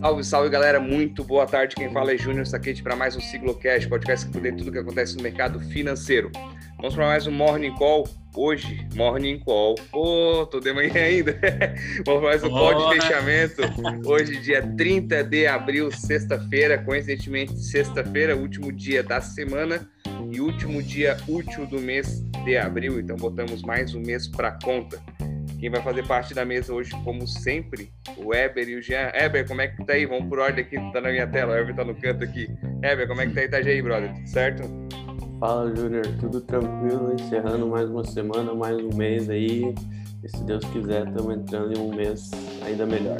Salve, salve galera, muito boa tarde. Quem fala é Júnior Saquete para mais um Siglocast, podcast que poder tudo que acontece no mercado financeiro. Vamos para mais um Morning Call. Hoje, Morning Call. Pô, tô de manhã ainda. Vamos para mais um call de fechamento. Hoje, dia 30 de abril, sexta-feira, coincidentemente, sexta-feira, último dia da semana e último dia útil do mês de abril. Então, botamos mais um mês para conta. Quem vai fazer parte da mesa hoje, como sempre, o Eber e o Jean. Eber, como é que tá aí? Vamos por ordem aqui, tá na minha tela. O Eber tá no canto aqui. Eber, como é que tá aí, tá aí, brother? Tudo certo? Fala, Júnior. Tudo tranquilo, encerrando mais uma semana, mais um mês aí. E se Deus quiser, estamos entrando em um mês ainda melhor.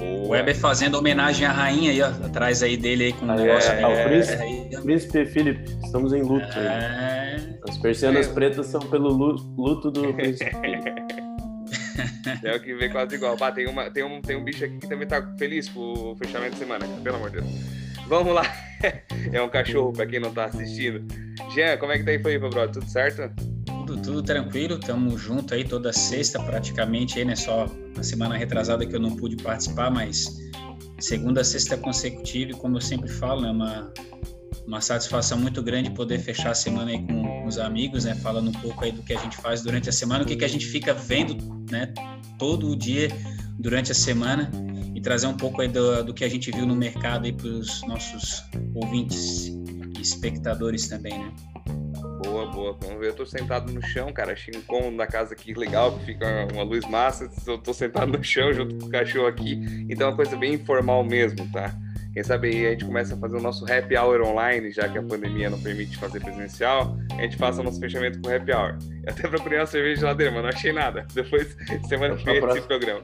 O Weber fazendo homenagem à rainha aí, ó, atrás aí dele aí com o ah, negócio. É, é, o príncipe, é, príncipe Felipe, estamos em luto. É... As persianas é. pretas são pelo luto do príncipe É o que vê quase igual. Tem, uma, tem, um, tem um bicho aqui que também tá feliz com o fechamento de semana, pelo amor de Deus. Vamos lá. É um cachorro, pra quem não tá assistindo. Jean, como é que tá aí, foi, brother? Tudo certo? Tudo, tudo tranquilo, estamos junto aí toda sexta praticamente aí, né? Só na semana retrasada que eu não pude participar, mas segunda, sexta consecutiva, e como eu sempre falo, é uma, uma satisfação muito grande poder fechar a semana aí com os amigos, né? Falando um pouco aí do que a gente faz durante a semana, o que, que a gente fica vendo, né? Todo o dia durante a semana e trazer um pouco aí do, do que a gente viu no mercado aí para os nossos ouvintes e espectadores também, né? Boa, boa. Vamos ver. Eu tô sentado no chão, cara. Achei um cômodo da casa aqui legal, que fica uma luz massa. Eu tô sentado no chão junto com o cachorro aqui. Então é uma coisa bem informal mesmo, tá? Quem sabe aí a gente começa a fazer o nosso happy hour online, já que a pandemia não permite fazer presencial, a gente faça o nosso fechamento com happy hour. Eu até procurei uma cerveja de geladeira, mas não achei nada. Depois, semana que vem, esse programa.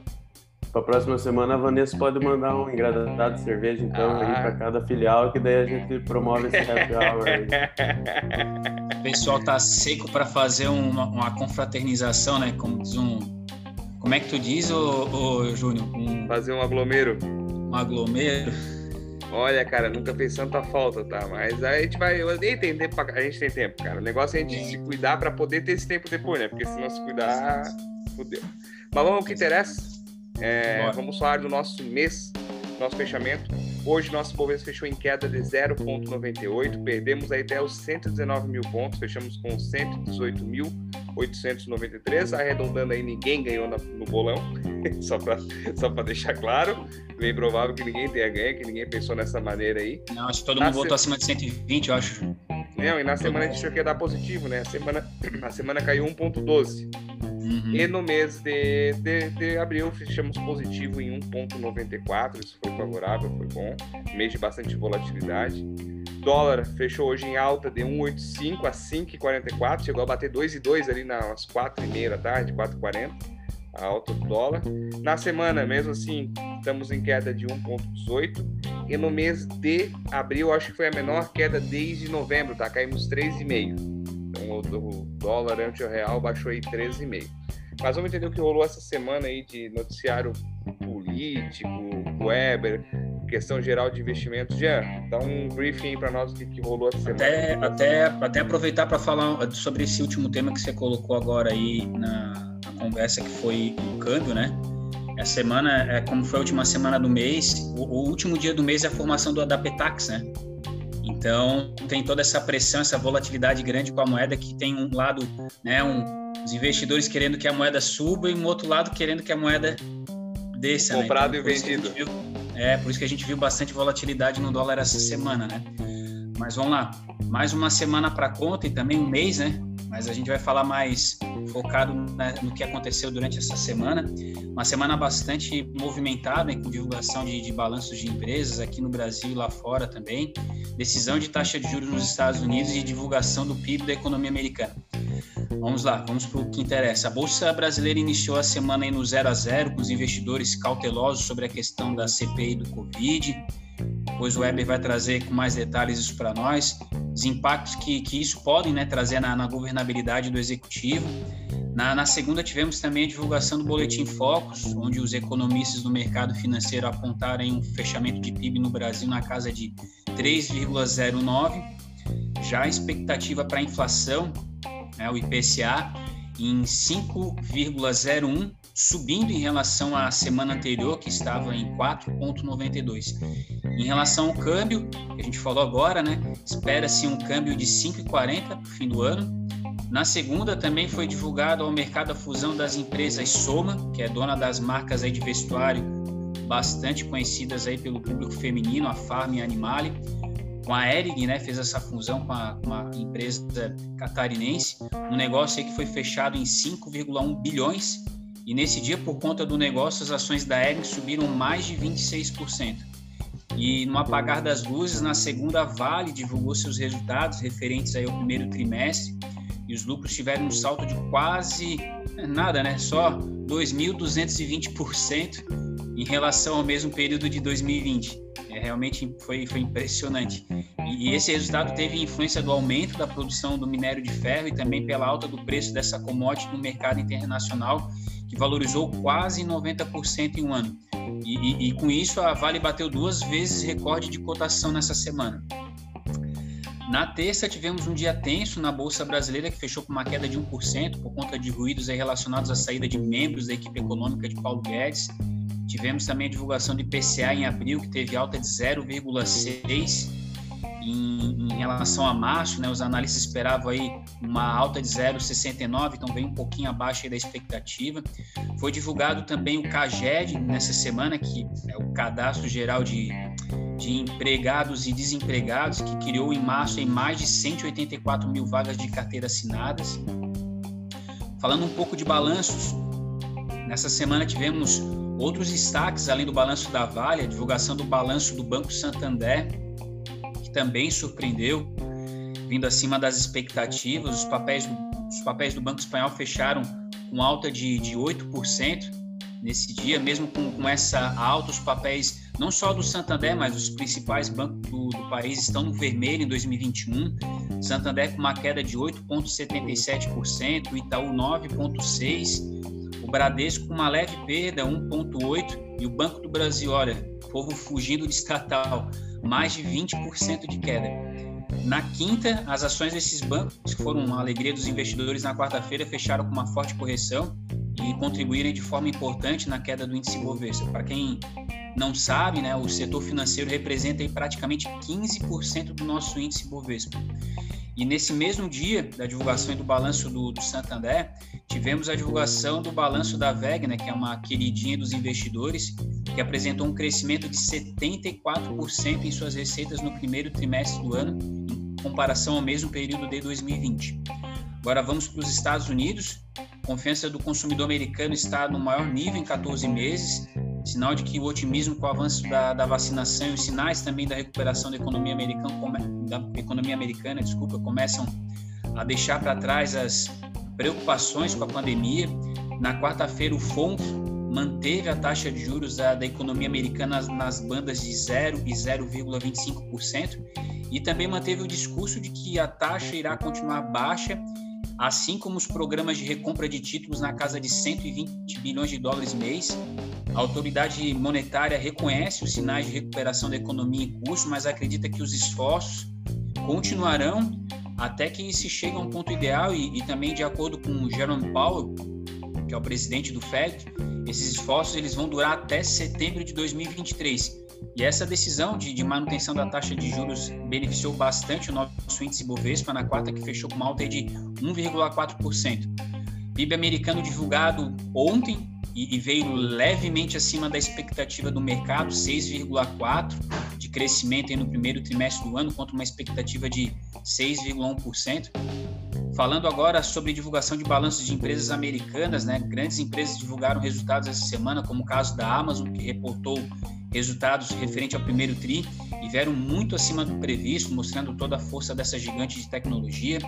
Para a próxima semana, a Vanessa pode mandar um engradado de cerveja, então, ah. aí para cada filial, que daí a gente promove esse happy hour aí. O pessoal tá seco para fazer uma, uma, confraternização, né? Como diz um. Como é que tu diz, ô, ô Júnior? Um... Fazer um aglomero. Um aglomero. Olha, cara, nunca fez tanta falta, tá? Mas a gente vai. Eu nem tem tempo pra... A gente tem tempo, cara. O negócio é a gente se cuidar para poder ter esse tempo depois, né? Porque se não se cuidar, fudeu. Mas vamos ao que interessa. É, vamos falar do nosso mês, nosso fechamento. Hoje nosso Bovespa fechou em queda de 0,98, perdemos aí até os 119 mil pontos, fechamos com 118.893, arredondando aí ninguém ganhou no bolão, só para só deixar claro, bem provável que ninguém tenha ganho, que ninguém pensou nessa maneira aí. Não, acho que todo na mundo se... votou acima de 120, eu acho. Não, e na semana a gente achou que ia dar positivo, né? A semana, a semana caiu 1,12. Uhum. E no mês de, de, de, abril fechamos positivo em 1,94. Isso foi favorável, foi bom. Mês de bastante volatilidade. Dólar fechou hoje em alta de 1,85 a 5,44. Chegou a bater 2,2 ali nas 4,5 da tarde, 4,40. A alta do dólar. Na semana, mesmo assim, estamos em queda de 1,18. E no mês de abril, acho que foi a menor queda desde novembro, tá? Caímos 3,5 o dólar ante o real baixou aí 13,5. Mas vamos entender o que rolou essa semana aí de noticiário político, Weber, questão geral de investimentos. Já dá um briefing para nós do que rolou essa semana. Até, até, até aproveitar para falar sobre esse último tema que você colocou agora aí na, na conversa, que foi o câmbio, né? A semana, é, como foi a última semana do mês, o, o último dia do mês é a formação do ADAPETAX, né? Então, tem toda essa pressão, essa volatilidade grande com a moeda, que tem um lado, né, um, os investidores querendo que a moeda suba e um outro lado querendo que a moeda desça. Né? Comprado né? então, e vendido. Viu, é, por isso que a gente viu bastante volatilidade no dólar essa semana, né? Mas vamos lá, mais uma semana para conta e também um mês, né? Mas a gente vai falar mais focado no que aconteceu durante essa semana. Uma semana bastante movimentada, com divulgação de, de balanços de empresas aqui no Brasil e lá fora também. Decisão de taxa de juros nos Estados Unidos e divulgação do PIB da economia americana. Vamos lá, vamos para o que interessa. A Bolsa Brasileira iniciou a semana aí no 0 a 0 com os investidores cautelosos sobre a questão da CPI do Covid. Depois o Weber vai trazer com mais detalhes isso para nós os impactos que, que isso pode né, trazer na, na, governabilidade do executivo. Na, na, segunda, tivemos também a divulgação do Boletim Focus, onde os economistas do mercado financeiro apontaram um fechamento de PIB no Brasil na casa de 3,09. Já a expectativa para a inflação, né, o IPCA, em 5,01, subindo em relação à semana anterior, que estava em 4,92. Em relação ao câmbio, que a gente falou agora, né? Espera-se um câmbio de 5,40 para o fim do ano. Na segunda, também foi divulgado ao mercado a fusão das empresas Soma, que é dona das marcas aí de vestuário bastante conhecidas aí pelo público feminino, a Farm e a Animale, com a Erig, né, fez essa fusão com a, com a empresa catarinense, um negócio que foi fechado em 5,1 bilhões, e nesse dia, por conta do negócio, as ações da Erig subiram mais de 26%. E no apagar das luzes, na segunda, a Vale divulgou seus resultados referentes aí ao primeiro trimestre, e os lucros tiveram um salto de quase nada, né? Só 2.220% em relação ao mesmo período de 2020. É, realmente foi, foi impressionante. E, e esse resultado teve influência do aumento da produção do minério de ferro e também pela alta do preço dessa commodity no mercado internacional, que valorizou quase 90% em um ano. E, e, e, com isso, a Vale bateu duas vezes recorde de cotação nessa semana. Na terça, tivemos um dia tenso na Bolsa Brasileira, que fechou com uma queda de 1% por conta de ruídos relacionados à saída de membros da equipe econômica de Paulo Guedes Tivemos também a divulgação do IPCA em abril, que teve alta de 0,6 em, em, relação a março, né? Os analistas esperavam aí uma alta de 0,69, então veio um pouquinho abaixo da expectativa. Foi divulgado também o CAGED nessa semana, que é o Cadastro Geral de, de Empregados e Desempregados, que criou em março em mais de 184 mil vagas de carteira assinadas. Falando um pouco de balanços, nessa semana tivemos Outros destaques, além do balanço da Vale, a divulgação do balanço do Banco Santander, que também surpreendeu, vindo acima das expectativas. Os papéis, os papéis do Banco Espanhol fecharam com alta de, de 8% nesse dia, mesmo com, com essa alta, os papéis, não só do Santander, mas os principais bancos do, do país estão no vermelho em 2021. Santander com uma queda de 8,77%, Itaú 9,6%. Bradesco com uma leve perda, 1,8%, e o Banco do Brasil, olha, povo fugindo de estatal, mais de 20% de queda. Na quinta, as ações desses bancos, que foram uma alegria dos investidores na quarta-feira, fecharam com uma forte correção e contribuíram de forma importante na queda do índice Bovespa. Para quem não sabe, né, o setor financeiro representa praticamente 15% do nosso índice Bovespa. E nesse mesmo dia da divulgação do balanço do, do, Santander, tivemos a divulgação do balanço da VEG, né, que é uma queridinha dos investidores, que apresentou um crescimento de 74% em suas receitas no primeiro trimestre do ano, em comparação ao mesmo período de 2020. Agora vamos para os Estados Unidos. A confiança do consumidor americano está no maior nível em 14 meses, sinal de que o otimismo com o avanço da, da vacinação e os sinais também da recuperação da economia americana, da economia americana, desculpa, começam a deixar para trás as preocupações com a pandemia. Na quarta-feira, o FONC manteve a taxa de juros da, da economia americana nas, nas bandas de 0 e 0,25% e também manteve o discurso de que a taxa irá continuar baixa assim como os programas de recompra de títulos na casa de 120 bilhões de dólares mês. A autoridade monetária reconhece os sinais de recuperação da economia em curso, mas acredita que os esforços continuarão até que se chegue a um ponto ideal e, e também de acordo com Jerome Powell, que é o presidente do Fed, esses esforços eles vão durar até setembro de 2023. E essa decisão de, de, manutenção da taxa de juros beneficiou bastante o nosso índice Bovespa na quarta, que fechou com uma alta de 1,4%. PIB americano divulgado ontem e, e veio levemente acima da expectativa do mercado, 6,4% de crescimento no primeiro trimestre do ano, contra uma expectativa de 6,1%. Falando agora sobre divulgação de balanços de empresas americanas, né? Grandes empresas divulgaram resultados essa semana, como o caso da Amazon, que reportou resultados referente ao primeiro TRI e vieram muito acima do previsto, mostrando toda a força dessa gigante de tecnologia.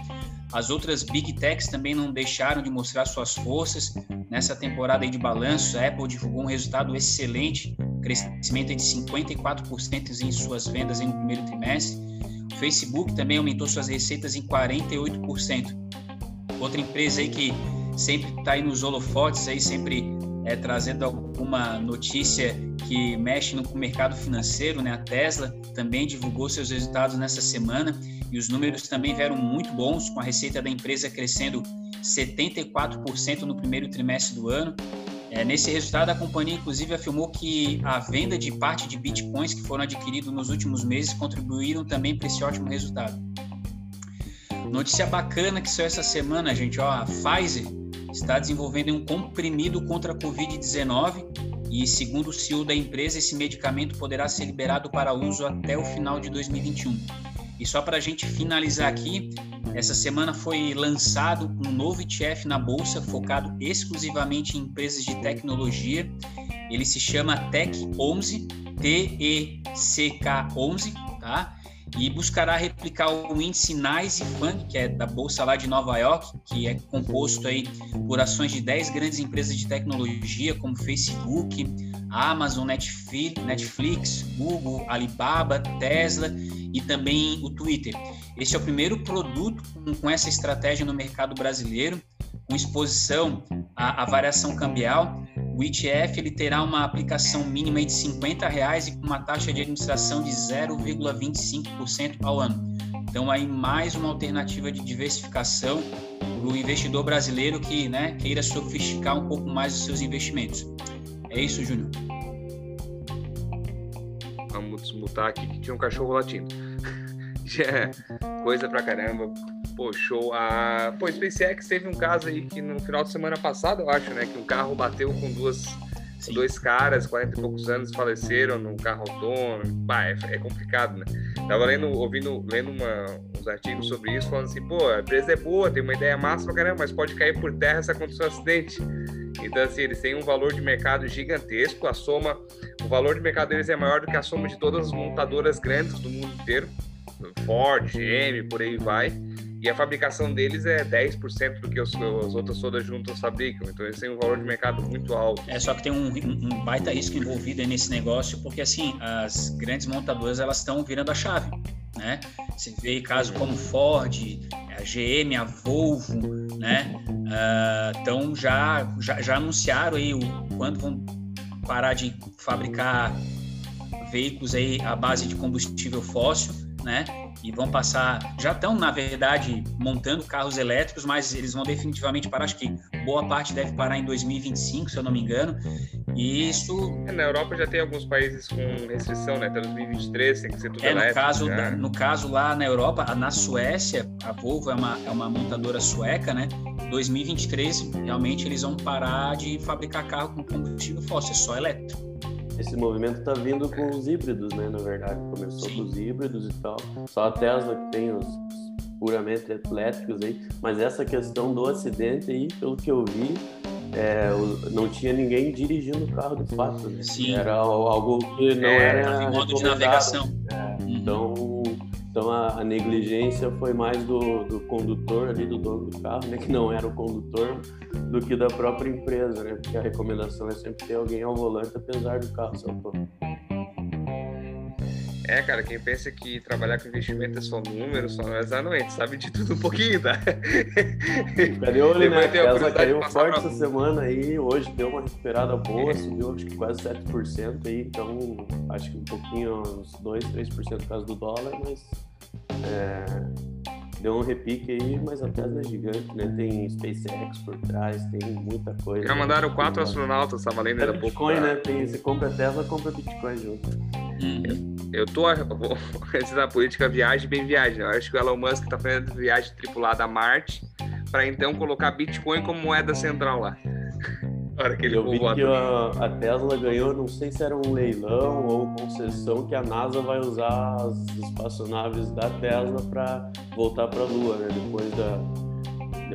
As outras Big Techs também não deixaram de mostrar suas forças. Nessa temporada de balanço, a Apple divulgou um resultado excelente, crescimento de 54% em suas vendas no primeiro trimestre. Facebook também aumentou suas receitas em 48%. Outra empresa aí que sempre está aí nos holofotes, aí sempre é, trazendo alguma notícia que mexe no mercado financeiro, né? A Tesla também divulgou seus resultados nessa semana e os números também vieram muito bons, com a receita da empresa crescendo 74% no primeiro trimestre do ano. É, nesse resultado, a companhia, inclusive, afirmou que a venda de parte de bitcoins que foram adquiridos nos últimos meses contribuíram também para esse ótimo resultado. Notícia bacana que saiu essa semana, gente, ó, a Pfizer está desenvolvendo um comprimido contra a Covid-19 e, segundo o CEO da empresa, esse medicamento poderá ser liberado para uso até o final de 2021. E só para a gente finalizar aqui, essa semana foi lançado um novo ETF na bolsa focado exclusivamente em empresas de tecnologia. Ele se chama Tech 11, T-E-C-K 11, tá? E buscará replicar o índice Fund, que é da bolsa lá de Nova York, que é composto aí por ações de 10 grandes empresas de tecnologia, como Facebook, Amazon, Netflix, Google, Alibaba, Tesla e também o Twitter. Esse é o primeiro produto com, com essa estratégia no mercado brasileiro, com exposição à, à, variação cambial. O ETF ele terá uma aplicação mínima de 50 reais e com uma taxa de administração de 0,25% ao ano. Então aí mais uma alternativa de diversificação para o investidor brasileiro que né, queira sofisticar um pouco mais os seus investimentos. É isso, Júnior. Vamos desmutar aqui que tinha um cachorro latindo. Coisa pra caramba. Pô, show. A... Pô, SpaceX teve um caso aí que no final de semana passado, eu acho, né? Que um carro bateu com duas. Sim. Dois caras, 40 e poucos anos, faleceram num carro autônomo. Bah, é, é complicado, né? Tava lendo, ouvindo, lendo uma, uns artigos sobre isso, falando assim, pô, a empresa é boa, tem uma ideia massa pra caramba, mas pode cair por terra se acontecer um acidente. Então, assim, eles têm um valor de mercado gigantesco, a soma, o valor de mercado deles é maior do que a soma de todas as montadoras grandes do mundo inteiro, Ford, GM, por aí vai, e a fabricação deles é 10% do que as, as outras todas juntas fabricam, então eles têm um valor de mercado muito alto. É, só que tem um, um, um baita risco envolvido nesse negócio, porque, assim, as grandes montadoras, elas estão virando a chave, né? Você vê casos como Ford, a GM, a Volvo, né? Uh, então já, já, já anunciaram aí o quando vão parar de fabricar veículos aí à base de combustível fóssil, né? e vão passar, já estão na verdade montando carros elétricos, mas eles vão definitivamente parar, acho que boa parte deve parar em 2025, se eu não me engano. E isso é, na Europa já tem alguns países com restrição, né? Até 2023 tem que ser tudo é, elétrico. No caso, no caso lá na Europa, na Suécia, a Volvo é uma, é uma montadora sueca, né? 2023 realmente eles vão parar de fabricar carro com combustível fóssil, é só elétrico esse movimento está vindo com os híbridos, né? Na verdade, começou Sim. com os híbridos e tal. Só a Tesla que tem os puramente elétricos aí. Mas essa questão do acidente aí, pelo que eu vi, é, não tinha ninguém dirigindo o carro de fato. Né? Sim. Era algo que não é, era. Em modo de navegação. É. Então a, a, negligência foi mais do, do condutor ali, do dono do carro, né, que não era o condutor, do que da própria empresa, né? Porque a recomendação é sempre ter alguém ao volante, apesar do carro ser autônomo. É, cara, quem pensa que trabalhar com investimento é só números, só não é exatamente, sabe de tudo um pouquinho, tá? Fica de olho, né? A Tesla caiu forte essa semana aí, hoje deu uma recuperada boa, subiu acho que quase 7% aí, então acho que um pouquinho, uns 2, 3% por causa do dólar, mas é, deu um repique aí, mas a Tesla é gigante, né? Tem SpaceX por trás, tem muita coisa. Já mandaram quatro astronautas, tava lendo ainda pouco. Bitcoin, né? Tem, você compra Tesla, compra Bitcoin junto. Hum. Eu tô antes da política viagem bem viagem. Eu acho que o Elon Musk tá fazendo viagem tripulada a Marte para então colocar Bitcoin como moeda central lá. hora que ele eu vi que a, a, Tesla ganhou, não sei se era um leilão ou concessão que a NASA vai usar as espaçonaves da Tesla para voltar para a Lua, né? Depois da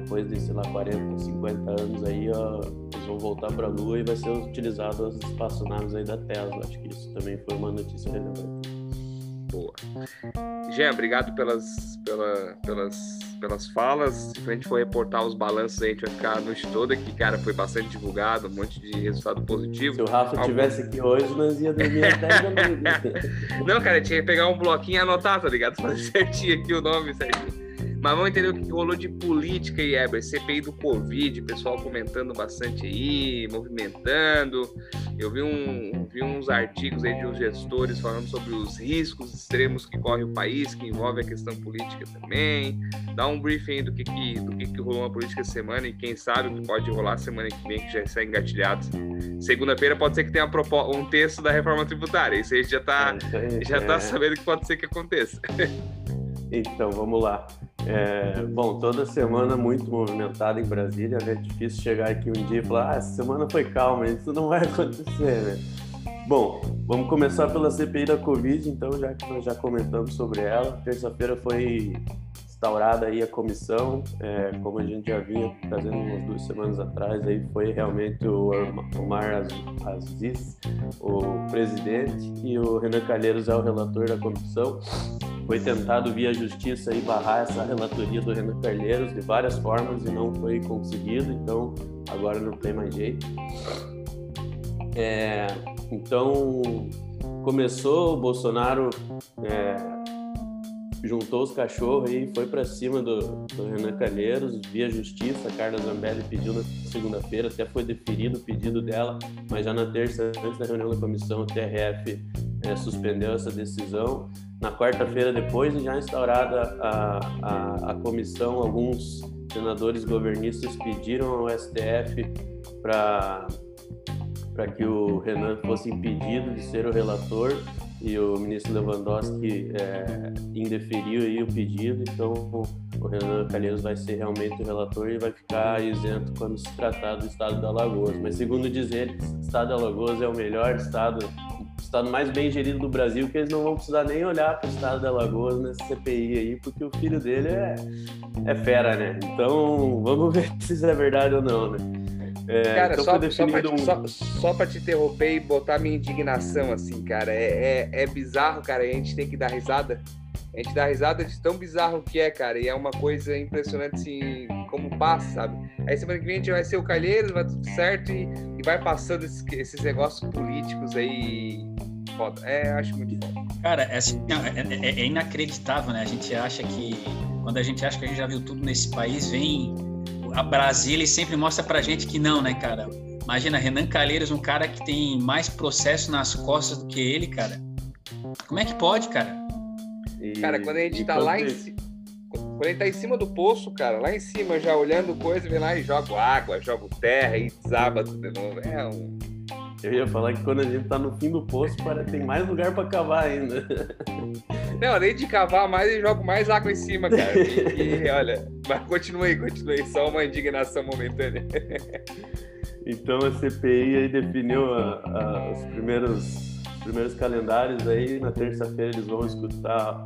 depois de sei lá 40, 50 anos aí, ó, eles vão voltar para a Lua e vai ser utilizado as espaçonaves aí da Tesla. Acho que isso também foi uma notícia relevante. Boa. Jean, obrigado pelas, pela, pelas, pelas falas. Se a gente for reportar os balanços aí, a gente vai ficar a noite toda, que, cara, foi bastante divulgado, um monte de resultado positivo. Se o Rafa Algum... tivesse aqui hoje, nós ia dormir até Não, cara, tinha que pegar um bloquinho e anotar, tá ligado? Fazer certinho aqui o nome certinho. Mas vamos entender o que rolou de política aí, Eber. CPI do Covid, pessoal comentando bastante aí, movimentando. Eu vi, um, vi uns artigos aí de uns gestores falando sobre os riscos extremos que corre o país, que envolve a questão política também. Dá um briefing do que, que, do que, que rolou na política semana e quem sabe o que pode rolar semana que vem, que já está engatilhado. Segunda-feira pode ser que tenha um texto da reforma tributária. Isso aí já está é, já tá é. sabendo que pode ser que aconteça. Então, vamos lá. É, bom, toda semana muito movimentada em Brasília, né? Difícil chegar aqui um dia e falar, ah, essa semana foi calma, isso não vai acontecer, né? Bom, vamos começar pela CPI da Covid, então, já que nós já comentamos sobre ela. Terça-feira foi instaurada aí a comissão, é, como a gente já vinha trazendo umas duas semanas atrás, aí foi realmente o Omar Aziz, o presidente, e o Renan Calheiros é o relator da comissão. Foi tentado via justiça aí barrar essa relatoria do Renan Calheiros de várias formas e não foi conseguido, então agora não tem mais jeito. É, então começou o Bolsonaro é, juntou os cachorros e foi para cima do, do, Renan Calheiros via justiça. A Carla Zambelli pediu na segunda-feira, até foi deferido o pedido dela, mas já na terça, antes da reunião da comissão, o TRF é, suspendeu essa decisão. Na quarta-feira, depois de já instaurada a, a, a comissão, alguns senadores governistas pediram ao STF para para que o Renan fosse impedido de ser o relator e o ministro Lewandowski é, indeferiu aí o pedido, então o Renan Calheiros vai ser realmente o relator e vai ficar isento quando se tratar do estado da Alagoas. Mas segundo diz ele, o estado da Alagoas é o melhor estado, o estado mais bem gerido do Brasil, que eles não vão precisar nem olhar para o estado da Alagoas nesse CPI aí, porque o filho dele é, é fera, né? Então vamos ver se isso é verdade ou não, né? É, cara, então só, só, pra, um... só, só pra te interromper e botar minha indignação, assim, cara, é, é, é bizarro, cara, a gente tem que dar risada. A gente dá risada de tão bizarro que é, cara, e é uma coisa impressionante, assim, como passa, sabe? Aí semana que vem a gente vai ser o Calheiros, vai tudo certo e, e vai passando esses, esses negócios políticos aí foda. É, acho muito foda. Cara, é, assim, é, é, é, inacreditável, né? A gente acha que. Quando a gente acha que a gente já viu tudo nesse país, vem a Brasília sempre mostra pra gente que não, né, cara? Imagina, Renan Calheiros, um cara que tem mais processo nas costas do que ele, cara. Como é que pode, cara? E, cara, quando a gente tá lá em cima. Quando a gente tá em cima do poço, cara, lá em cima, já olhando coisa, vem lá e joga água, joga terra e desaba tudo de novo. É um. Eu ia falar que quando a gente tá no fim do poço, para tem mais lugar para cavar ainda. Não, além de cavar mais, eu jogo mais água em cima, cara. E, olha, mas continue aí, continue aí, só uma indignação momentânea. Então a CPI aí definiu a, a, os primeiros, primeiros calendários aí. Na terça-feira eles vão escutar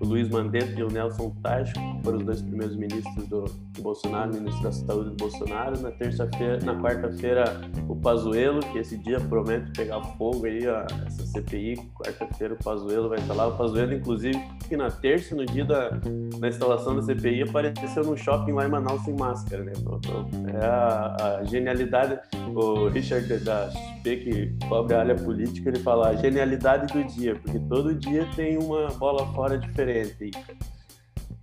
o Luiz Mandetta e o Nelson Tacho, que foram os dois primeiros ministros do, do Bolsonaro, ministro da Saúde do Bolsonaro. Na terça-feira, na quarta-feira, o Pazuello, que esse dia promete pegar fogo aí, ó, essa CPI. Quarta-feira o Pazuello vai estar lá. O Pazuello, inclusive, que na terça, no dia da, instalação da CPI, apareceu no shopping lá em Manaus sem máscara, né? Então, então é a, a genialidade. O Richard da XP, que cobre a área política, ele fala a genialidade do dia, porque todo dia tem uma bola fora diferente diferente.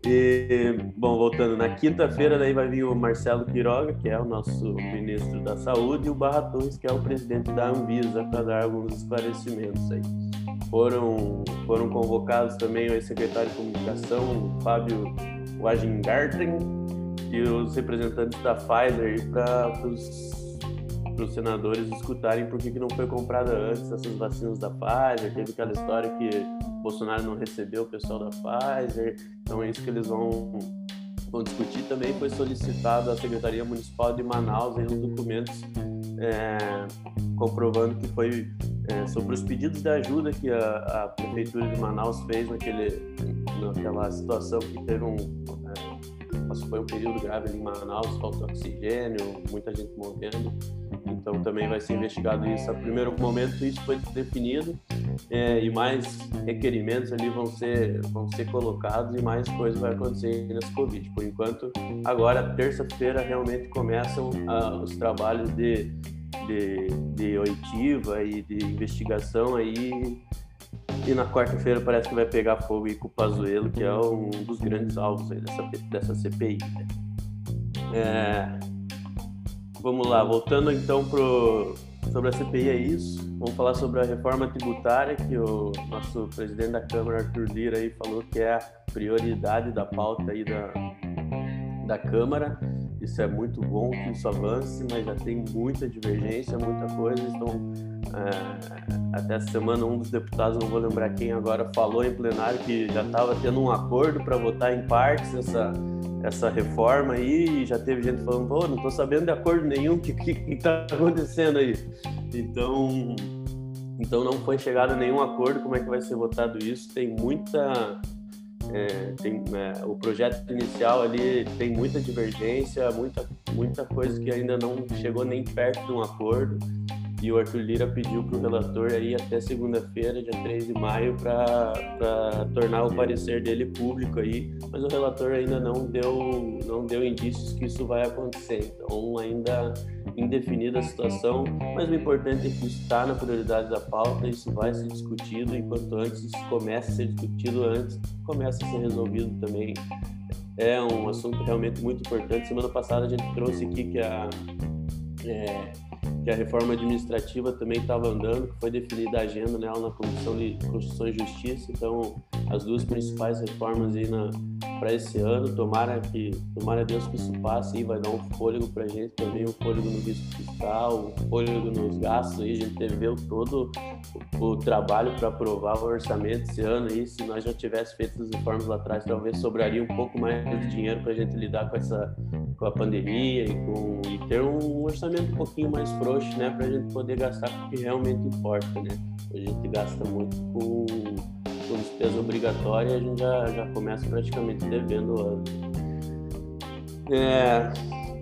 E, bom, voltando, na quinta-feira daí vai vir o Marcelo Quiroga, que é o nosso ministro da Saúde, e o Barra Torres, que é o presidente da Anvisa, para dar alguns esclarecimentos aí. Foram, foram convocados também o secretário de Comunicação, Fábio Wagengarten, e os representantes da Pfizer para os para os senadores escutarem por que, que não foi comprada antes essas vacinas da Pfizer, teve aquela história que Bolsonaro não recebeu o pessoal da Pfizer, então é isso que eles vão, vão discutir. Também foi solicitado à Secretaria Municipal de Manaus aí, os documentos é, comprovando que foi é, sobre os pedidos de ajuda que a, a, Prefeitura de Manaus fez naquele, naquela situação que teve um. É, foi um período grave ali em Manaus, faltou oxigênio, muita gente morrendo. Então também vai ser investigado isso. A primeiro momento isso foi definido é, e mais requerimentos ali vão ser vão ser colocados e mais coisas vai acontecer nesse Covid. Por enquanto, agora terça-feira realmente começam ah, os trabalhos de, de, de oitiva e de investigação aí E na quarta-feira parece que vai pegar fogo e com o Pazuello, que é um dos grandes alvos dessa, dessa CPI. Né? É, vamos lá, voltando então pro, sobre a CPI é isso. Vamos falar sobre a reforma tributária que o nosso presidente da Câmara, Arthur Lira, aí falou que é a prioridade da pauta aí da, da Câmara. Isso é muito bom que isso avance, mas já tem muita divergência, muita coisa. Então, é, até essa semana, um dos deputados, não vou lembrar quem agora, falou em plenário que já estava tendo um acordo para votar em partes essa, essa reforma aí. E já teve gente falando, pô, não estou sabendo de acordo nenhum, o que está acontecendo aí? Então, então, não foi chegado nenhum acordo. Como é que vai ser votado isso? Tem muita é, tem, é, o projeto inicial ali tem muita divergência, muita, muita coisa que ainda não chegou nem perto de um acordo. E o Arthur Lira pediu para o relator aí até segunda-feira, dia 3 de maio, para tornar o parecer dele público aí, mas o relator ainda não deu, não deu indícios que isso vai acontecer. Então, ainda indefinida a situação, mas o importante é que está na prioridade da pauta, isso vai ser discutido, e quanto antes isso começa a ser discutido, antes começa a ser resolvido também. É um assunto realmente muito importante. Semana passada a gente trouxe aqui que a. É, que a reforma administrativa também estava andando, que foi definida a agenda nela na Comissão de Constituição e Justiça. Então, as duas principais reformas aí para esse ano, tomara que, tomara Deus que isso passe e vai dar um fôlego para gente também, um fôlego no risco fiscal, um fôlego nos gastos aí, a gente teve todo o, o trabalho para aprovar o orçamento esse ano aí, se nós já tivesse feito as reformas lá atrás, talvez sobraria um pouco mais de dinheiro para a gente lidar com essa com a pandemia e, com, e ter um orçamento um pouquinho mais frouxo, né, para a gente poder gastar com o que realmente importa, né? A gente gasta muito com, com despesa obrigatória a gente já, já começa praticamente devendo o ano. É,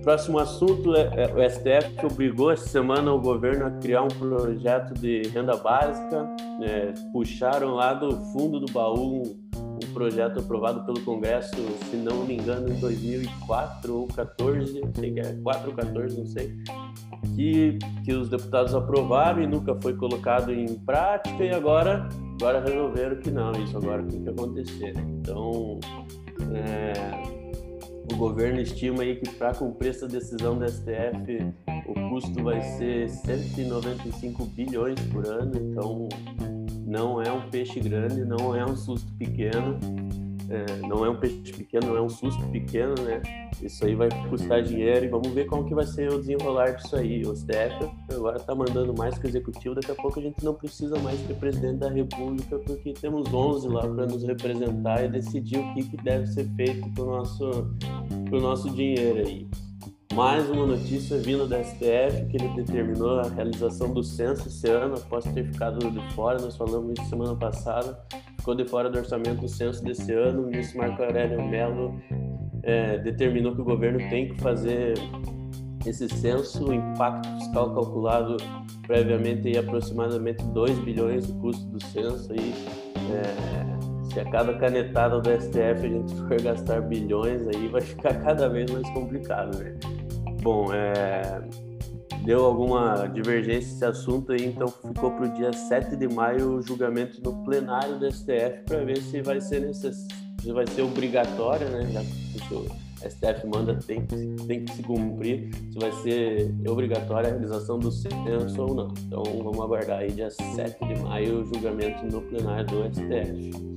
próximo assunto é, é, o STF obrigou essa semana o governo a criar um projeto de renda básica, é, puxaram lá do fundo do baú um projeto aprovado pelo Congresso, se não me engano, em 2004 ou 14, não sei que é 4 ou 14, não sei, que, que os deputados aprovaram e nunca foi colocado em prática e agora, agora resolveram que não, isso agora tem que acontecer. Então, é, o governo estima aí que para cumprir essa decisão do STF o custo vai ser 195 bilhões por ano, então não é um peixe grande, não é um susto pequeno, é, não é um peixe pequeno, não é um susto pequeno, né? Isso aí vai custar dinheiro e vamos ver como que vai ser o desenrolar disso aí. O STF agora está mandando mais que o executivo, daqui a pouco a gente não precisa mais ter presidente da república porque temos 11 lá para nos representar e decidir o que, que deve ser feito com o nosso, pro nosso dinheiro aí mais uma notícia vindo da STF que ele determinou a realização do censo esse ano, após ter ficado de fora, nós falamos isso semana passada, ficou de fora do orçamento do censo desse ano, o ministro Marco Aurélio Mello é, determinou que o governo tem que fazer esse censo, o impacto fiscal calculado previamente em aproximadamente 2 bilhões o custo do censo aí, é, se a cada canetada do STF a gente for gastar bilhões aí vai ficar cada vez mais complicado, né? Bom, é, deu alguma divergência esse assunto aí, então ficou para o dia 7 de maio o julgamento no plenário do STF para ver se vai ser necess... se vai ser obrigatório, né? Já que o STF manda tem que, tem que se cumprir, se vai ser obrigatória a realização do censo ou não. Então vamos aguardar aí dia 7 de maio o julgamento no plenário do STF.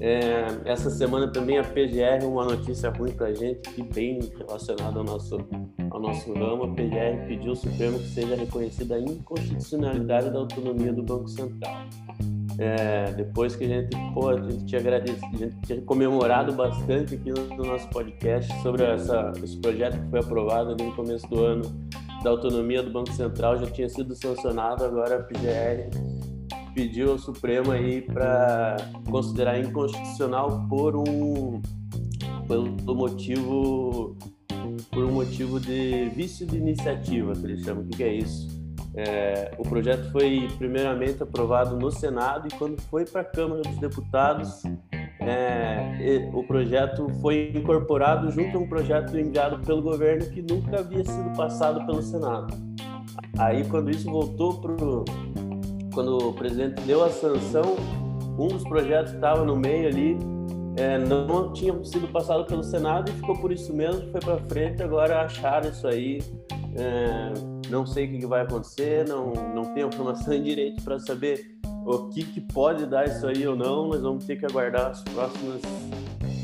É, essa semana também a PGR, uma notícia ruim para a gente, que bem relacionada ao nosso, ao nosso ramo, a PGR pediu ao Supremo que seja reconhecida a inconstitucionalidade da autonomia do Banco Central. É, depois que a gente, pô, a gente tinha agradecido, a gente tinha comemorado bastante aqui no, no nosso podcast sobre essa, esse projeto que foi aprovado no começo do ano da autonomia do Banco Central, já tinha sido sancionado, agora a PGR pediu ao Supremo aí para considerar inconstitucional por um pelo motivo por um motivo de vício de iniciativa, que eles chamam. O que, é isso? É, o projeto foi primeiramente aprovado no Senado e quando foi para a Câmara dos Deputados, é, o projeto foi incorporado junto a um projeto enviado pelo governo que nunca havia sido passado pelo Senado. Aí, quando isso voltou quando o presidente deu a sanção, um dos projetos que estava no meio ali é, não tinha sido passado pelo Senado e ficou por isso mesmo, foi para frente. Agora acharam isso aí. É, não sei o que vai acontecer, não, não tenho informação em direito para saber o que, que pode dar isso aí ou não, mas vamos ter que aguardar as próximas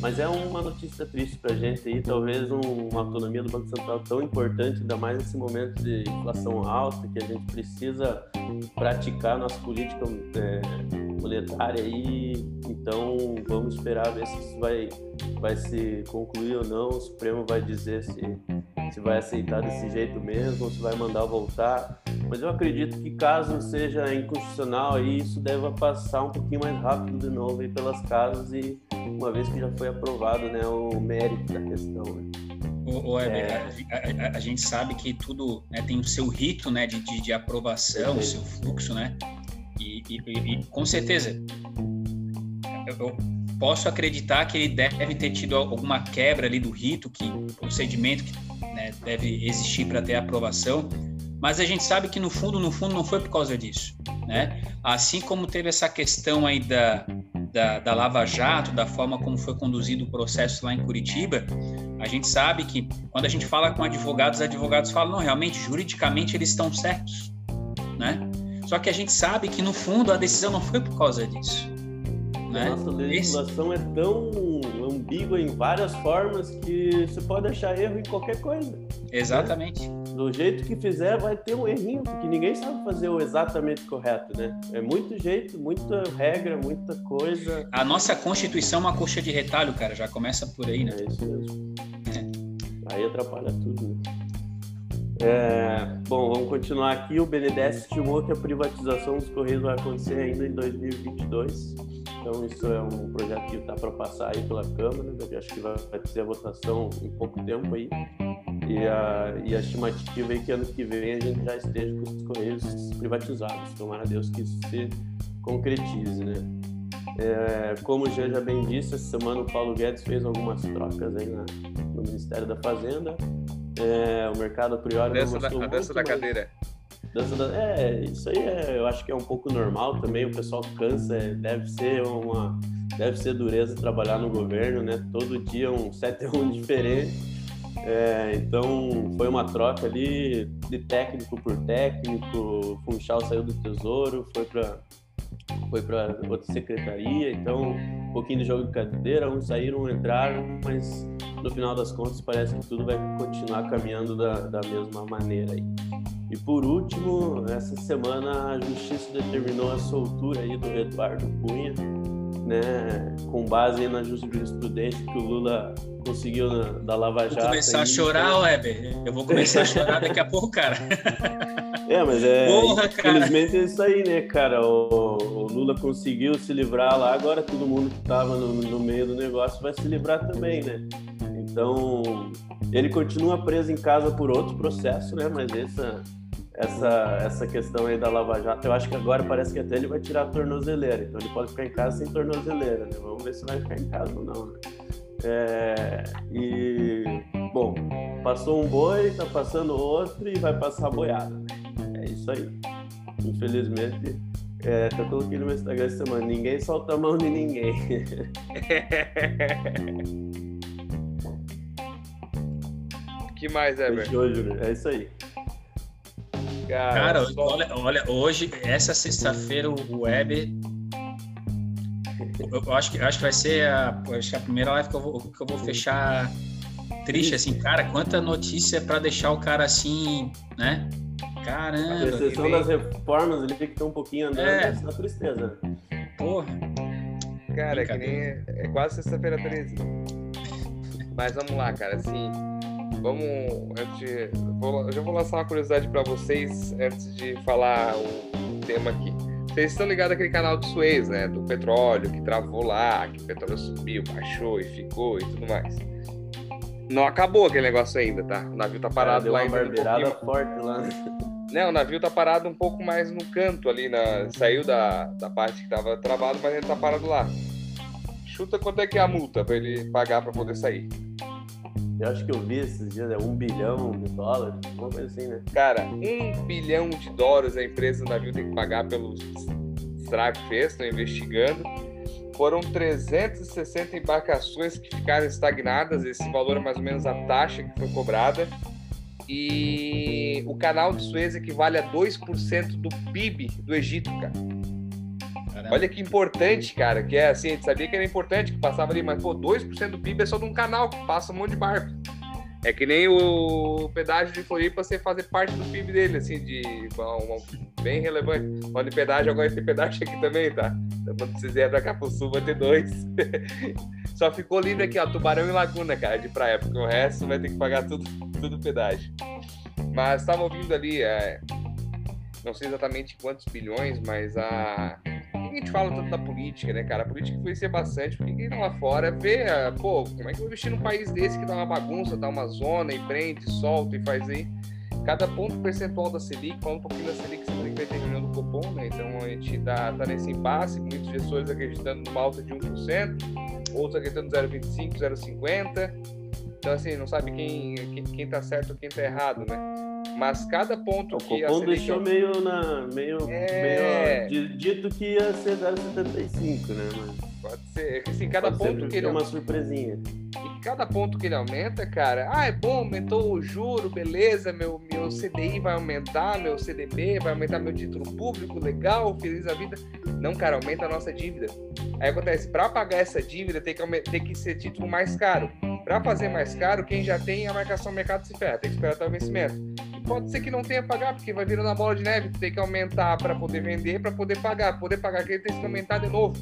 mas é uma notícia triste para a gente aí, talvez um, uma autonomia do Banco Central tão importante, ainda mais nesse momento de inflação alta, que a gente precisa praticar nossa política é, monetária aí. Então vamos esperar ver se isso vai, vai se concluir ou não. O Supremo vai dizer se, se vai aceitar desse jeito mesmo ou se vai mandar voltar. Mas eu acredito que caso seja inconstitucional aí, isso deve passar um pouquinho mais rápido de novo pelas casas e uma vez que já foi aprovado né, o mérito da questão. Né? O, o é... a, a, a, gente sabe que tudo né, tem o seu rito né, de, de, de aprovação, o seu fluxo, né? E, e, e com certeza, eu posso acreditar que ele deve ter tido alguma quebra ali do rito, que procedimento que né, deve existir para ter aprovação, mas a gente sabe que no fundo, no fundo, não foi por causa disso, né? Assim como teve essa questão aí da, da, da Lava Jato, da forma como foi conduzido o processo lá em Curitiba, a gente sabe que quando a gente fala com advogados, advogados falam, não, realmente, juridicamente eles estão certos, né? Só que a gente sabe que, no fundo, a decisão não foi por causa disso. Né? Nossa legislação Esse... é tão ambígua em várias formas que você pode achar erro em qualquer coisa. Exatamente. Né? Do jeito que fizer, vai ter um errinho, porque ninguém sabe fazer o exatamente correto, né? É muito jeito, muita regra, muita coisa. A nossa Constituição é uma coxa de retalho, cara, já começa por aí, né? É isso mesmo. É. Aí atrapalha tudo, né? É, bom, vamos continuar aqui. O BNDES estimou que a privatização dos Correios vai acontecer ainda em 2022. Então, isso é um projeto que está para passar aí pela Câmara. Eu acho que vai, vai ter a votação em pouco tempo aí. E a, e a estimativa é que ano que vem a gente já esteja com os Correios privatizados. Tomara a Deus que isso se concretize, né? É, como o Jean já bem disse, essa semana o Paulo Guedes fez algumas trocas aí na, no Ministério da Fazenda. É, o mercado a priori dança não gostou da, a dança da cadeira. Dança da, é, isso aí é, eu acho que é um pouco normal também, o pessoal cansa, é, deve ser uma deve ser dureza trabalhar no governo, né? Todo dia um 7 1 diferente. É, então foi uma troca ali de técnico por técnico. Funchal saiu do Tesouro, foi para foi para outra secretaria, então um pouquinho de jogo de cadeira, uns saíram, entraram, mas no final das contas parece que tudo vai continuar caminhando da, da mesma maneira aí. E por último, essa semana a justiça determinou a soltura aí do Eduardo Cunha, né, com base na jurisprudência que o Lula conseguiu na, da Lava Jato. Vou começar aí, a chorar, então... Weber. Eu vou começar a chorar daqui a pouco, cara. É, mas é. Porra, infelizmente é isso aí, né, cara? O, o, Lula conseguiu se livrar lá, agora todo mundo que estava no, no meio do negócio vai se livrar também, né? Então, ele continua preso em casa por outro processo, né? Mas essa, essa, essa questão aí da Lava Jato, eu acho que agora parece que até ele vai tirar a tornozeleira. Então, ele pode ficar em casa sem tornozeleira, né? Vamos ver se vai ficar em casa ou não, né? É, e, bom, passou um boi, tá passando outro e vai passar boiada. É isso aí. Infelizmente, é, eu coloquei no meu Instagram essa semana, ninguém solta a mão de ninguém. que mais, Ever? É isso aí. Cara, Cara só... olha, olha, hoje, essa sexta-feira, o Weber eu acho que, acho que vai ser a, acho que a primeira live que eu, vou, que eu vou fechar triste, assim, cara, quanta notícia para deixar o cara assim, né? Caramba. A exceção das reformas, ele fica um pouquinho andando é. na tristeza. Porra. Cara, é que nem. É quase sexta-feira 13. Mas vamos lá, cara, assim. Vamos. Antes, vou, eu já vou lançar uma curiosidade para vocês antes de falar o tema aqui. Vocês estão ligados àquele canal do Suez, né? Do petróleo, que travou lá, que o petróleo subiu, baixou e ficou e tudo mais. Não acabou aquele negócio ainda, tá? O navio tá parado lá ainda. Uma um forte lá. Não, o navio tá parado um pouco mais no canto ali, na... saiu da, da parte que tava travado, mas ele tá parado lá. Chuta quanto é que é a multa para ele pagar para poder sair. Eu acho que eu vi esses dias, é um bilhão de dólares, uma coisa assim, né? Cara, um bilhão de dólares a empresa do navio tem que pagar pelos estragos que fez, estão investigando. Foram 360 embarcações que ficaram estagnadas, esse valor é mais ou menos a taxa que foi cobrada. E o canal de Suez equivale a 2% do PIB do Egito, cara. Olha que importante, cara, que é assim, a gente sabia que era importante, que passava ali, mas pô, 2% do PIB é só de um canal que passa um monte de barco. É que nem o pedágio de Floripa você fazer parte do PIB dele, assim, de uma, bem relevante. Olha, pedágio, agora tem pedágio aqui também, tá? Então, quando vocês vierem pra cá pro sul, vai ter dois. Só ficou livre aqui, ó, Tubarão e Laguna, cara, de praia, porque o resto vai ter que pagar tudo, tudo pedágio. Mas estava ouvindo ali, é, não sei exatamente quantos bilhões, mas a a gente fala tanto da política, né, cara? A política influencia bastante, porque quem tá lá fora vê, ah, pô, como é que eu vou investir num país desse que dá uma bagunça, dá uma zona e prende, solta e faz aí. Cada ponto percentual da Selic, falando um pouquinho da Selic, semana que ter reunião do Copom, né? Então a gente tá, tá nesse impasse, muitos gestores acreditando numa alta de 1%, outros acreditando 0,25%, 0,50%. Então, assim, não sabe quem, quem, quem tá certo ou quem tá errado, né? Mas cada ponto o que. O Copom deixou meio na. meio. É... meio dito que ia ser 0,75, né? Mas... Pode ser. É que assim, cada Pode ponto que ele. uma surpresinha. E cada ponto que ele aumenta, cara, ah, é bom, aumentou o juro, beleza, meu, meu CDI vai aumentar, meu CDB vai aumentar meu título público, legal, feliz a vida. Não, cara, aumenta a nossa dívida. Aí acontece, para pagar essa dívida tem que, tem que ser título mais caro. Para fazer mais caro, quem já tem a marcação mercado se ferra, tem que esperar até o vencimento pode ser que não tenha pagar, porque vai virando a bola de neve, tem que aumentar para poder vender, para poder pagar. Poder pagar aquele tem que aumentar de novo.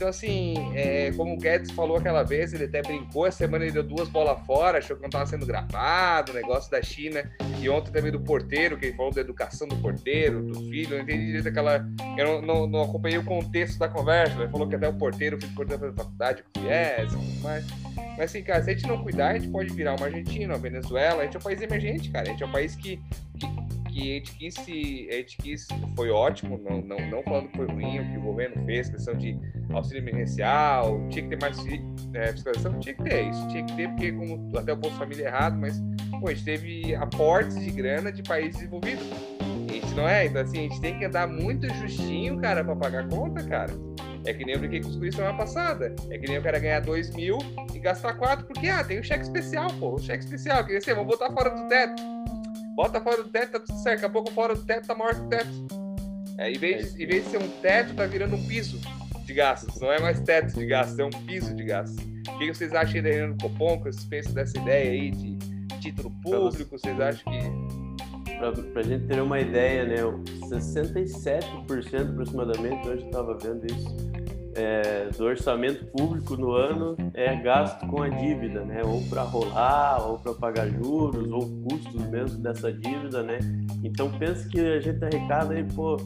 Então, assim, é, como o Guedes falou aquela vez, ele até brincou, essa semana ele deu duas bolas fora, achou que não estava sendo gravado, o negócio da China. E ontem também do porteiro, que ele falou da educação do porteiro, do filho, não entendi direito aquela. Eu não, não, não, acompanhei o contexto da conversa, ele falou que até o porteiro, o filho do porteiro fazer faculdade com o FIES e tudo mais. Mas assim, cara, se a gente não cuidar, a gente pode virar uma Argentina, uma Venezuela. A gente é um país emergente, cara. A gente é um país que, que, que a. A gente quis. Foi ótimo, não, não, não falando que foi ruim o que o governo fez, questão de auxílio emergencial, tinha que ter mais é, fiscalização, tinha que ter isso, tinha que ter, porque como até o Bolsa Família é errado, mas pô, a gente teve aportes de grana de países desenvolvidos. A gente não é, então assim, a gente tem que andar muito justinho, cara, para pagar conta, cara. É que nem eu brinquei com os guris semana passada. É que nem o cara ganhar 2 mil e gastar 4, porque, ah, tem um cheque especial, pô. O cheque especial. Quer dizer, vamos botar fora do teto. Bota fora do teto, tá tudo certo. Daqui a pouco fora do teto tá maior que o teto. É, em, vez, em vez de ser um teto, tá virando um piso de gastos. Não é mais teto de gastos, é um piso de gastos. O que vocês acham da no Copom? Que vocês pensam dessa ideia aí de título público? Vocês acham que para a gente ter uma ideia, né, 67% aproximadamente, hoje eu estava vendo isso, é, do orçamento público no ano é gasto com a dívida, né? Ou para rolar, ou para pagar juros, ou custos mesmo dessa dívida, né? Então pensa que a gente arrecada aí, pô,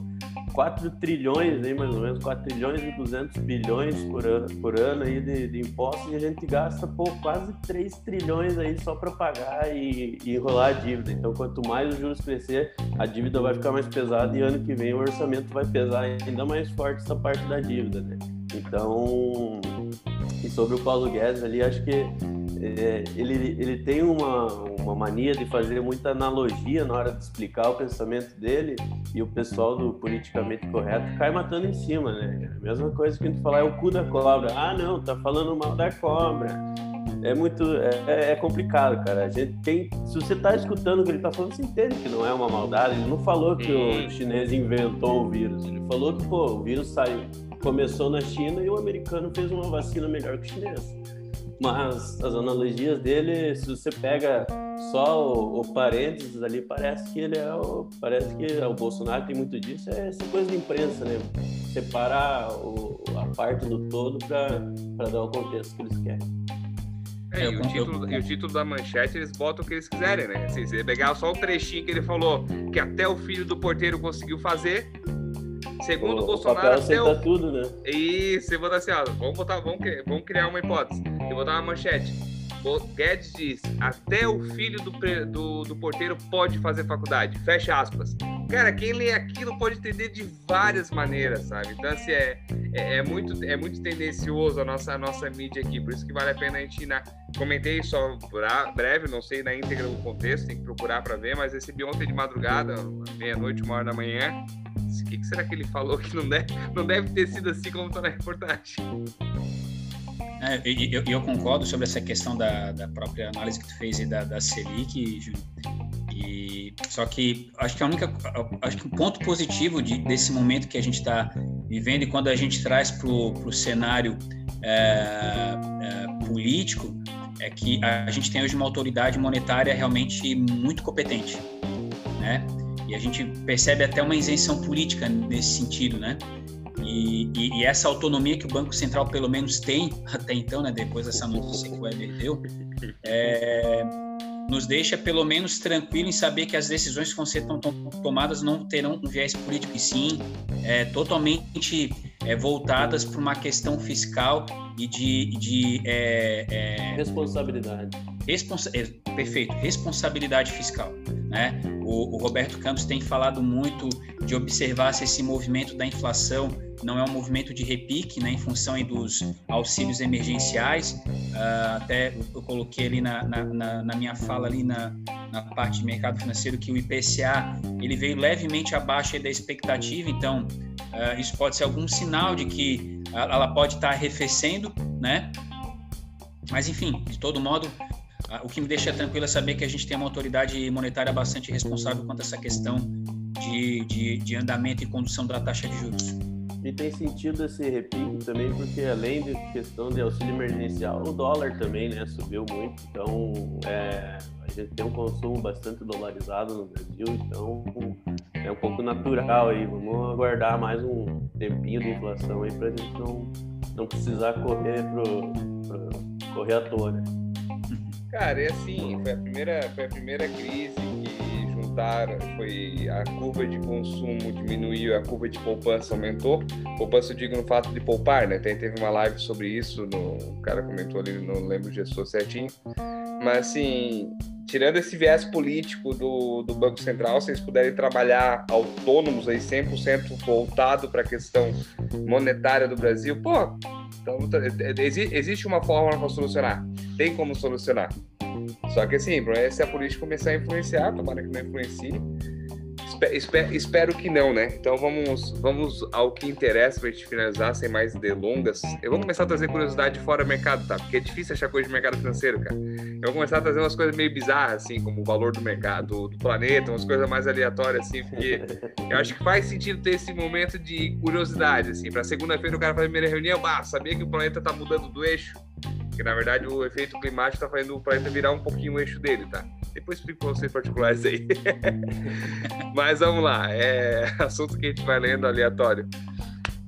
4 trilhões aí, mais ou menos, 4 trilhões e 200 bilhões por ano, por ano aí de, de impostos e a gente gasta, pô, quase 3 trilhões aí só para pagar e, e enrolar a dívida. Então quanto mais os juros crescer, a dívida vai ficar mais pesada e ano que vem o orçamento vai pesar ainda mais forte essa parte da dívida, né? Então, e sobre o Paulo Guedes ali, acho que é, ele, ele tem uma, uma mania de fazer muita analogia na hora de explicar o pensamento dele e o pessoal do politicamente correto cai matando em cima, né? A mesma coisa que a gente falar é o cu da cobra. Ah, não, tá falando mal da cobra. É muito. É, é complicado, cara. A gente tem. Se você tá escutando o que ele tá falando, você entende que não é uma maldade. Ele não falou que o chinês inventou o vírus. Ele falou que, pô, o vírus saiu começou na China e o americano fez uma vacina melhor que o chinês. Mas as analogias dele, se você pega só o, o parênteses ali, parece que ele é o. Parece que o Bolsonaro tem muito disso, é essa coisa de imprensa, né? Separar o, a parte do todo para dar o contexto que eles querem. É, e o, título, e o título da manchete eles botam o que eles quiserem, né? Se você pegar só o trechinho que ele falou que até o filho do porteiro conseguiu fazer, Segundo o, Bolsonaro, até o... tudo, né? Isso, você botar assim, ó, vamos, botar, vamos, vamos criar uma hipótese. Eu vou dar uma manchete. O Guedes diz: até o filho do, do, do, porteiro pode fazer faculdade. Fecha aspas. cara, quem lê aquilo pode entender de várias maneiras, sabe? Então, assim, é, é, é, muito, é muito tendencioso a nossa, a nossa mídia aqui, por isso que vale a pena a gente ir na. Comentei só breve, não sei na íntegra do contexto, tem que procurar para ver, mas recebi ontem de madrugada, meia-noite, uma hora da manhã. Que, que, será que ele falou que não deve, não deve ter sido assim como está na reportagem? É, eu, eu, concordo sobre essa questão da, da própria análise que tu fez e da, da Selic, Júnior. E só que acho que a única, acho que o ponto positivo de, desse momento que a gente está vivendo e quando a gente traz para o cenário é, é, político é que a gente tem hoje uma autoridade monetária realmente muito competente, né? E a gente percebe até uma isenção política nesse sentido, né? E, e, e, essa autonomia que o Banco Central pelo menos tem até então, né, depois dessa notícia que o Weber deu, é, nos deixa pelo menos tranquilo em saber que as decisões que vão ser tomadas não terão um viés político, e sim é, totalmente é, voltadas para uma questão fiscal e de, de é, é responsabilidade. Responsa é, perfeito, responsabilidade fiscal. Né? O, o, Roberto Campos tem falado muito de observar se esse movimento da inflação não é um movimento de repique, né, em função dos auxílios emergenciais. Uh, até eu coloquei ali na, na, na, minha fala ali na, na parte de mercado financeiro que o IPCA ele veio levemente abaixo da expectativa, então uh, isso pode ser algum sinal de que ela pode estar arrefecendo, né? Mas enfim, de todo modo, o que me deixa tranquilo é saber que a gente tem uma autoridade monetária bastante responsável quanto a essa questão de, de, de andamento e condução da taxa de juros. E tem sentido esse repique também, porque além de questão de auxílio emergencial, o dólar também né, subiu muito. Então, é, a gente tem um consumo bastante dolarizado no Brasil, então é um pouco natural aí. Vamos aguardar mais um tempinho de inflação aí para a gente não, não precisar correr, pro, pro, correr à toa, né? Cara, é assim, foi a primeira, foi a primeira crise que juntaram, foi a curva de consumo diminuiu, a curva de poupança aumentou. Poupança eu digo no fato de poupar, né? Tem, teve uma live sobre isso, no, o cara comentou ali, não lembro o gestor certinho. Mas assim, tirando esse viés político do, do Banco Central, se eles puderem trabalhar autônomos aí, 100% voltado para a questão monetária do Brasil, pô, então, é, é, existe uma forma para solucionar. Tem como solucionar. Só que assim, se a política começar a influenciar, tomara que não influencie, Espero, espero que não, né? Então vamos, vamos ao que interessa para a gente finalizar sem mais delongas. Eu vou começar a trazer curiosidade fora do mercado, tá? Porque é difícil achar coisa de mercado financeiro, cara. Eu vou começar a trazer umas coisas meio bizarras, assim, como o valor do mercado, do planeta, umas coisas mais aleatórias, assim, porque eu acho que faz sentido ter esse momento de curiosidade, assim. Para segunda-feira o cara fazer a primeira reunião, bah, sabia que o planeta tá mudando do eixo? Que na verdade o efeito climático está fazendo o planeta virar um pouquinho o eixo dele, tá? Depois explico para vocês particulares aí. Mas vamos lá, é assunto que a gente vai lendo aleatório.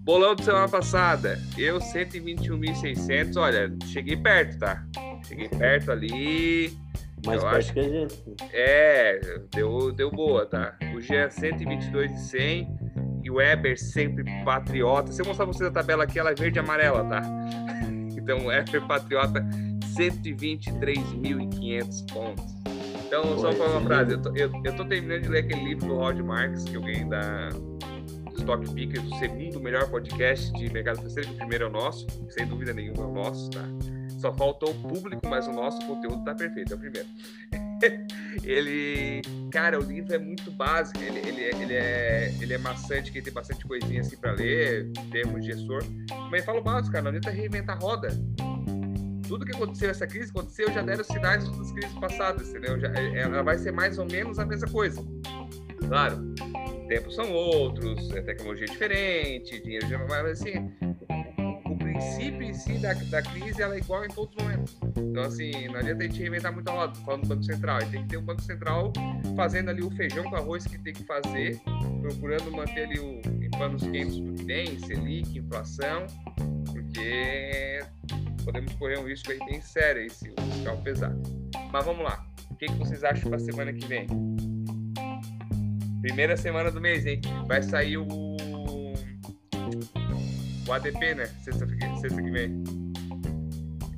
Bolão de semana passada, eu 121.600, olha, cheguei perto, tá? Cheguei perto ali. Mais perto acho... que a gente. É, deu, deu boa, tá? O Jean 122,100 e o Weber sempre patriota. Se eu mostrar pra vocês a tabela aqui, ela é verde e amarela, tá? Então, F Patriota, 123.500 pontos. Então, só para uma frase, eu tô, eu, eu tô terminando de ler aquele livro do Rod Marks, que eu ganhei da Stock Pickers, o segundo melhor podcast de mercado financeiro, o primeiro é o nosso, sem dúvida nenhuma é o nosso, tá? Só faltou o público, mas o nosso conteúdo tá perfeito, é o primeiro. ele, cara, o livro é muito básico, ele, ele, ele, é, ele é maçante, que tem bastante coisinha assim para ler, termos de gestor, mas fala o básico, cara, não adianta reinventar roda. Tudo que aconteceu essa crise aconteceu, já deram sinais das crises passadas, entendeu? Já, é, ela vai ser mais ou menos a mesma coisa. Claro, tempos são outros, é tecnologia diferente, dinheiro, mas assim, princípio em si da, da crise ela é igual em todos os momentos. Então, assim, não adianta a gente reinventar muito a roda, falando do Banco Central. Tem que ter um Banco Central fazendo ali o feijão com arroz que tem que fazer, procurando manter ali o, em panos quentes do que tem, Selic, inflação, porque podemos correr um risco aí bem sério aí se o fiscal pesar. Mas vamos lá. O que, que vocês acham para semana que vem? Primeira semana do mês, hein? Vai sair o o ADP, né? Sexta, sexta que vem.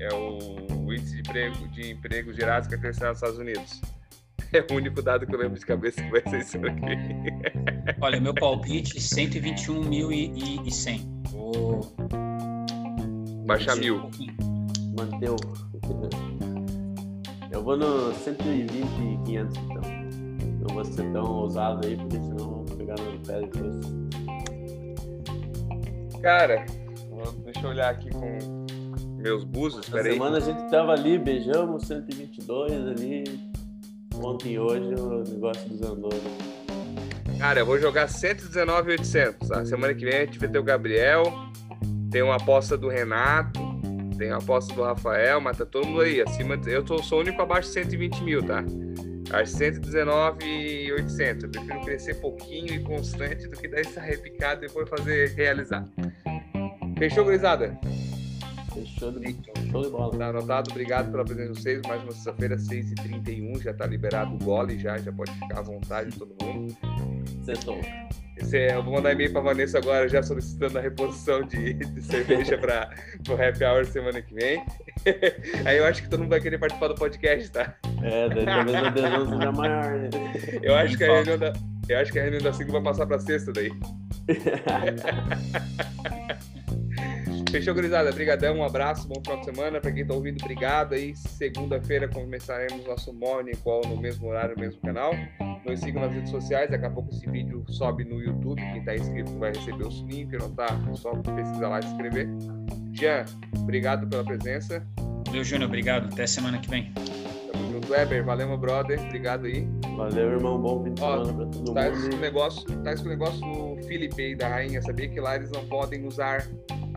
É o, o índice de emprego, de emprego gerados que é nos Estados Unidos. É o único dado que eu lembro de cabeça que vai ser isso aqui. Olha, meu palpite, 121.100. Vou... Baixar mil. Um Manteu. Eu vou no 120 e 500, então. Não vou ser tão ousado aí, porque senão vou pegar no pé depois. Cara, deixa eu olhar aqui com meus búzios, peraí. semana a gente tava ali, beijamos 122 ali. Ontem e hoje o negócio desandou. Né? Cara, eu vou jogar 119,800. A semana que vem a gente vai ter o Gabriel, tem uma aposta do Renato, tem uma aposta do Rafael, mas tá todo mundo aí. Acima, eu tô, sou o único abaixo de 120 mil, tá? Às 119,800. Eu prefiro crescer pouquinho e constante do que dar essa repicada e depois fazer realizar. Fechou, gurizada? Fechou, show de bola. Tá anotado, obrigado pela presença de vocês. Mais uma sexta-feira, 6h31, já tá liberado o gole, já, já pode ficar à vontade todo mundo. Sextou. É, eu vou mandar e-mail pra Vanessa agora, já solicitando a reposição de, de cerveja para o happy hour semana que vem. Aí eu acho que todo mundo vai querer participar do podcast, tá? É, daí talvez a denúncia seja maior, né? Eu acho que a reunião da, eu acho que a reunião da 5 vai passar pra sexta daí. Fechou, gurizada. Obrigadão, um abraço, bom final de semana. Para quem tá ouvindo, obrigado aí. Segunda-feira começaremos nosso Morning Call no mesmo horário, no mesmo canal. Nos sigam nas redes sociais. Daqui a pouco esse vídeo sobe no YouTube. Quem tá inscrito vai receber o sininho. Quem não tá, só pesquisar lá e se inscrever. Jean, obrigado pela presença. Valeu, Júnior. Obrigado. Até semana que vem. Weber. Valeu, meu brother. Obrigado aí. Valeu, irmão. Bom fim de semana pra todo tá mundo. Esse negócio, tá esse negócio do Felipe aí, da rainha. Sabia que lá eles não podem usar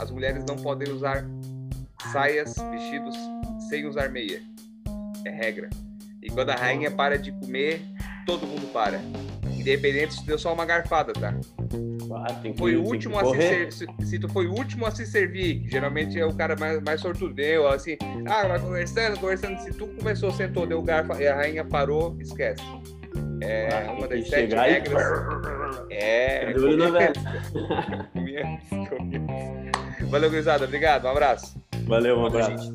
as mulheres não podem usar saias, vestidos sem usar meia. É regra. E quando a rainha para de comer, todo mundo para. Independente se deu só uma garfada, tá? Ah, que, foi o último a se, se, se tu foi o último a se servir, geralmente é o cara mais, mais sortudo. Deu assim, ah, vai conversando, conversando. Se tu começou, sentou, deu garfo e a rainha parou, esquece. É ah, uma das sete regras. E... É. Valeu, gurizada. Obrigado. Um abraço. Valeu, um abraço.